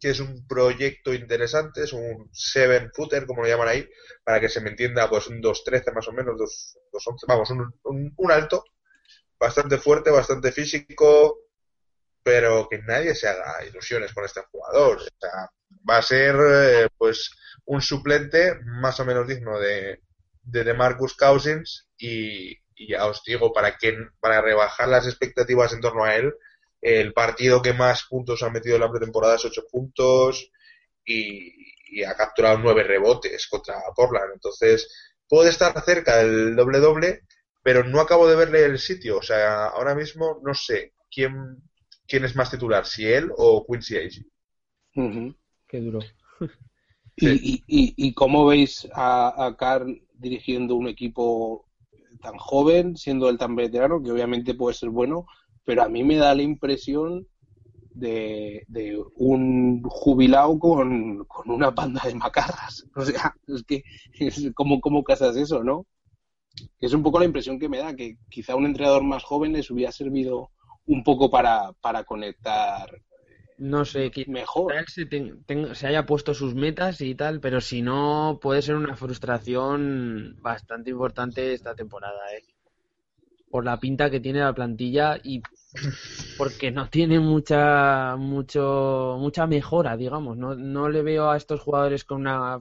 que es un proyecto interesante, es un seven footer, como lo llaman ahí, para que se me entienda, pues un 2.13 más o menos, 2.11, vamos, un, un, alto, bastante fuerte, bastante físico, pero que nadie se haga ilusiones con este jugador. O sea, va a ser, eh, pues, un suplente más o menos digno de, de, Marcus Cousins y, ya os digo, para, que, para rebajar las expectativas en torno a él, el partido que más puntos ha metido en la pretemporada es 8 puntos y, ha capturado 9 rebotes contra Portland. Entonces, puede estar cerca del doble-doble, pero no acabo de verle el sitio. O sea, ahora mismo no sé quién, quién es más titular, si él o Quincy Agee. Qué duro. ¿Y, y, cómo veis a, a Carl dirigiendo un equipo tan joven, siendo él tan veterano, que obviamente puede ser bueno, pero a mí me da la impresión de, un jubilado con, una banda de macarras. O sea, es que, ¿cómo, ¿cómo casas eso, no? Es un poco la impresión que me da, que quizá un entrenador más joven les hubiera servido un poco para, para conectar no sé, mejor se, se, haya puesto sus metas y tal, pero si no, puede ser una frustración bastante importante esta temporada, ¿eh? Por la pinta que tiene la plantilla y porque no tiene mucha mucho mucha mejora, digamos. No, no le veo a estos jugadores con una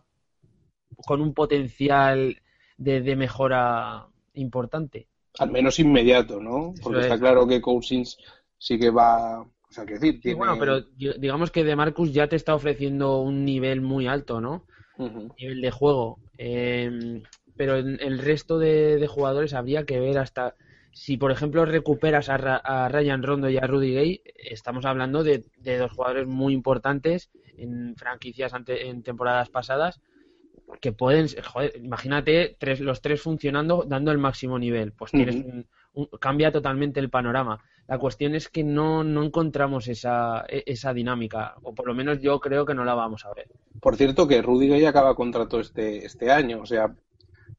con un potencial de, de mejora importante. Al menos inmediato, ¿no? Porque está claro que Cousins sí que va decir, bueno, pero digamos que De Marcus ya te está ofreciendo un nivel muy alto, ¿no? Nivel de juego. Em, pero en el resto de, jugadores habría que ver hasta si, por ejemplo, recuperas a, Ryan Rondo y a Rudy Gay, estamos hablando de, dos jugadores muy importantes en franquicias ante, en temporadas pasadas que pueden, joder, imagínate tres, los tres funcionando dando el máximo nivel, pues tienes cambia totalmente el panorama. La cuestión es que no, no encontramos esa, e, esa dinámica, o por lo menos yo creo que no la vamos a ver. Por cierto, que Rudy Gay acaba contrato este, este año, o sea,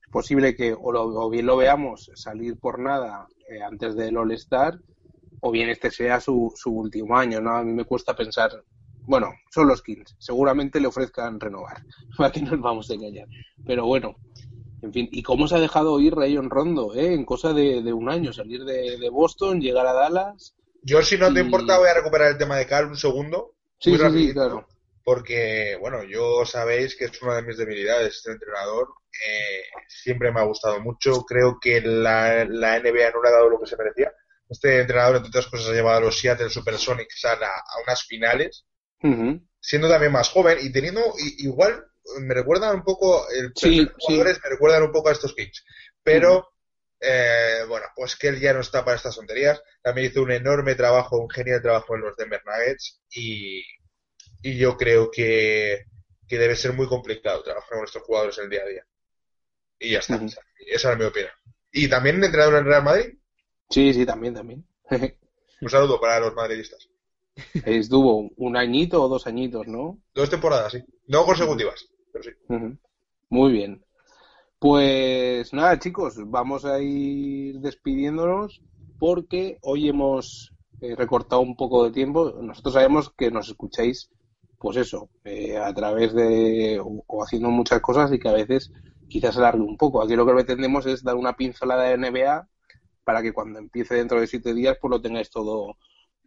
es posible que o, bien lo veamos salir por nada eh, antes del All-Star, o bien este sea su, su último año, ¿no? A mí me cuesta pensar, bueno, son los Kings, seguramente le ofrezcan renovar, para que nos vamos a engañar. Pero bueno, en fin, ¿y cómo se ha dejado oír Rayon Rondo, eh? En cosa de, un año, salir de, Boston, llegar a Dallas. Yo, si no te importa, voy a recuperar el tema de Carl un segundo. Sí, sí, claro. Porque, bueno, yo sabéis que es una de mis debilidades este entrenador. Eh, siempre me ha gustado mucho. Creo que la, NBA no le ha dado lo que se merecía. Este entrenador, entre otras cosas, ha llevado a los Seattle Supersonics a, a unas finales, siendo también más joven y teniendo igual me recuerdan un poco, el sí, jugadores me recuerdan un poco a estos Kings. Pero, eh, bueno, pues que él ya no está para estas tonterías. También hizo un enorme trabajo, un genial trabajo en los Denver Nuggets y, y yo creo que, que, debe ser muy complicado trabajar con estos jugadores en el día a día. Y ya está. Esa es mi opinión. ¿Y también entrenador en Real Madrid? Sí, sí, también, también. un saludo para los madridistas. Estuvo un añito o dos añitos, ¿no? Dos temporadas, sí. No consecutivas. Muy bien. Pues nada, chicos, vamos a ir despidiéndonos porque hoy hemos eh, recortado un poco de tiempo. Nosotros sabemos que nos escucháis, pues eso, eh, a través de o, haciendo muchas cosas y que a veces quizás alargue un poco. Aquí lo que pretendemos es dar una pincelada de NBA para que cuando empiece dentro de siete días, pues lo tengáis todo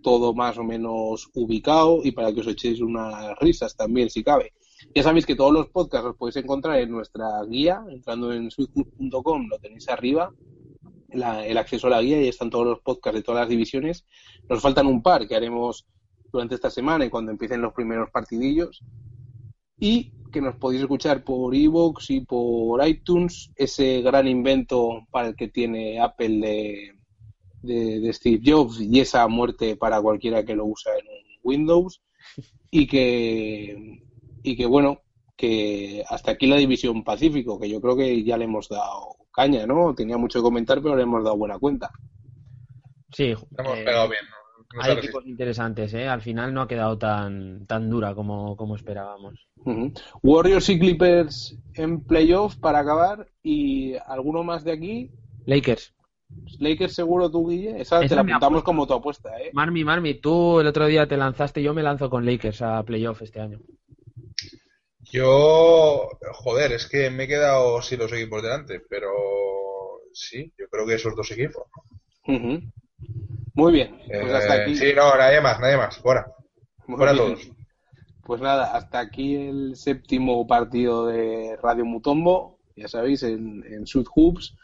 todo más o menos ubicado y para que os echéis unas risas también, si cabe. Ya sabéis que todos los podcasts los podéis encontrar en nuestra guía, entrando en sweetfood.com, lo tenéis arriba, el acceso a la guía y están todos los podcasts de todas las divisiones. Nos faltan un par que haremos durante esta semana y cuando empiecen los primeros partidillos. Y que nos podéis escuchar por Evox y por iTunes, ese gran invento para el que tiene Apple de, de, Steve Jobs y esa muerte para cualquiera que lo usa en Windows y que y que bueno que hasta aquí la división Pacífico que yo creo que ya le hemos dado caña no tenía mucho que comentar pero le hemos dado buena cuenta sí hemos eh, pegado bien hay equipos interesantes, ¿eh? Al final no ha quedado tan, tan dura como, como esperábamos. Warriors y Clippers en playoff para acabar. ¿Y alguno más de aquí? Lakers. Lakers seguro tú, Guille. Esa, te la apuntamos como tu apuesta, ¿eh? Marmi, Marmi, tú el otro día te lanzaste, yo me lanzo con Lakers a playoff este año. Yo, joder, es que me he quedado sin los equipos delante, pero sí, yo creo que esos dos equipos. Muy bien, pues hasta eh, aquí. Sí, no, nadie más, nadie más, fuera. fuera todos. Pues nada, hasta aquí el séptimo partido de Radio Mutombo, ya sabéis, en, en Sud Hoops,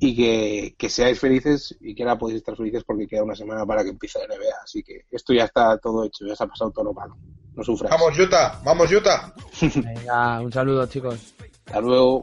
y que, que, seáis felices y que ahora podéis estar felices porque queda una semana para que empiece la NBA. Así que esto ya está todo hecho, ya se ha pasado todo lo malo. No sufras. Vamos, Utah, vamos, Utah. Venga, un saludo, chicos. Hasta luego.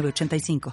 85